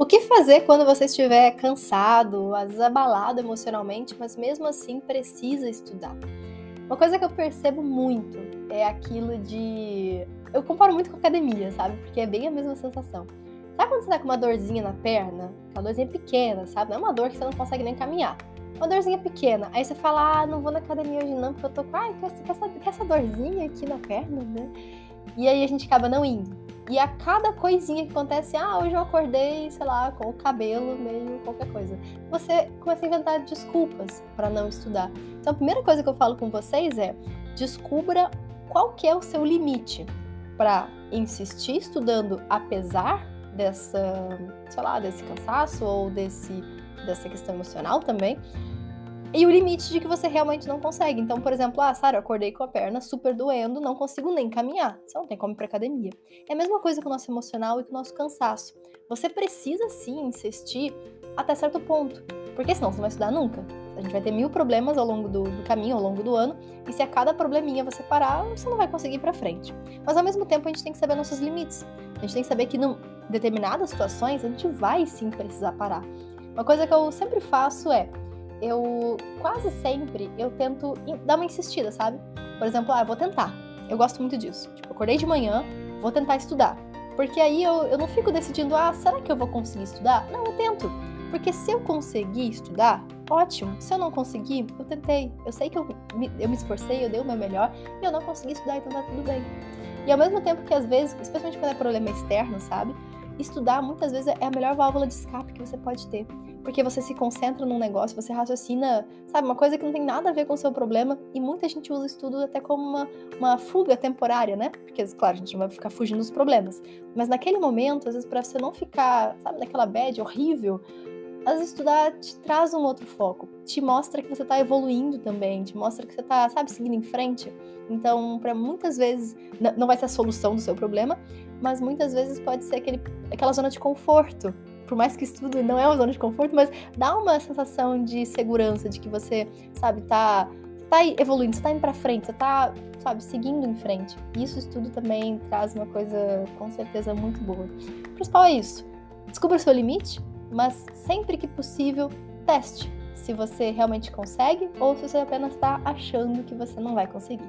O que fazer quando você estiver cansado, às vezes abalado emocionalmente, mas mesmo assim precisa estudar? Uma coisa que eu percebo muito é aquilo de. Eu comparo muito com academia, sabe? Porque é bem a mesma sensação. Sabe quando você tá com uma dorzinha na perna? Uma dorzinha pequena, sabe? Não é uma dor que você não consegue nem caminhar. Uma dorzinha pequena. Aí você fala, ah, não vou na academia hoje não, porque eu tô com, essa, com essa, com essa dorzinha aqui na perna, né? E aí a gente acaba não indo. E a cada coisinha que acontece, ah, hoje eu acordei, sei lá, com o cabelo meio qualquer coisa. Você começa a inventar desculpas para não estudar. Então a primeira coisa que eu falo com vocês é: descubra qual que é o seu limite para insistir estudando apesar dessa, sei lá, desse cansaço ou desse dessa questão emocional também e o limite de que você realmente não consegue. Então, por exemplo, ah, Sara, eu acordei com a perna super doendo, não consigo nem caminhar. Você não tem como ir pra academia. É a mesma coisa com o nosso emocional e com o nosso cansaço. Você precisa sim insistir até certo ponto, porque senão você não vai estudar nunca. A gente vai ter mil problemas ao longo do, do caminho, ao longo do ano, e se a cada probleminha você parar, você não vai conseguir ir pra frente. Mas ao mesmo tempo, a gente tem que saber nossos limites. A gente tem que saber que em determinadas situações a gente vai sim precisar parar. Uma coisa que eu sempre faço é eu quase sempre eu tento dar uma insistida, sabe? Por exemplo, ah, vou tentar. Eu gosto muito disso. Tipo, acordei de manhã, vou tentar estudar. Porque aí eu, eu não fico decidindo, ah, será que eu vou conseguir estudar? Não, eu tento. Porque se eu conseguir estudar, ótimo. Se eu não conseguir, eu tentei. Eu sei que eu me, eu me esforcei, eu dei o meu melhor e eu não consegui estudar, então tá tudo bem. E ao mesmo tempo que às vezes, especialmente quando é problema externo, sabe? Estudar muitas vezes é a melhor válvula de escape que você pode ter porque você se concentra num negócio, você raciocina, sabe, uma coisa que não tem nada a ver com o seu problema, e muita gente usa o estudo até como uma, uma fuga temporária, né? Porque, claro, a gente não vai ficar fugindo dos problemas, mas naquele momento, às vezes, para você não ficar, sabe, naquela bad horrível, às vezes estudar te traz um outro foco, te mostra que você está evoluindo também, te mostra que você está, sabe, seguindo em frente. Então, para muitas vezes, não vai ser a solução do seu problema, mas muitas vezes pode ser aquele, aquela zona de conforto por mais que estudo não é uma zona de conforto, mas dá uma sensação de segurança, de que você, sabe, tá, tá evoluindo, você tá indo pra frente, você tá, sabe, seguindo em frente. Isso estudo também traz uma coisa, com certeza, muito boa. O principal é isso. Descubra o seu limite, mas sempre que possível, teste se você realmente consegue ou se você apenas está achando que você não vai conseguir.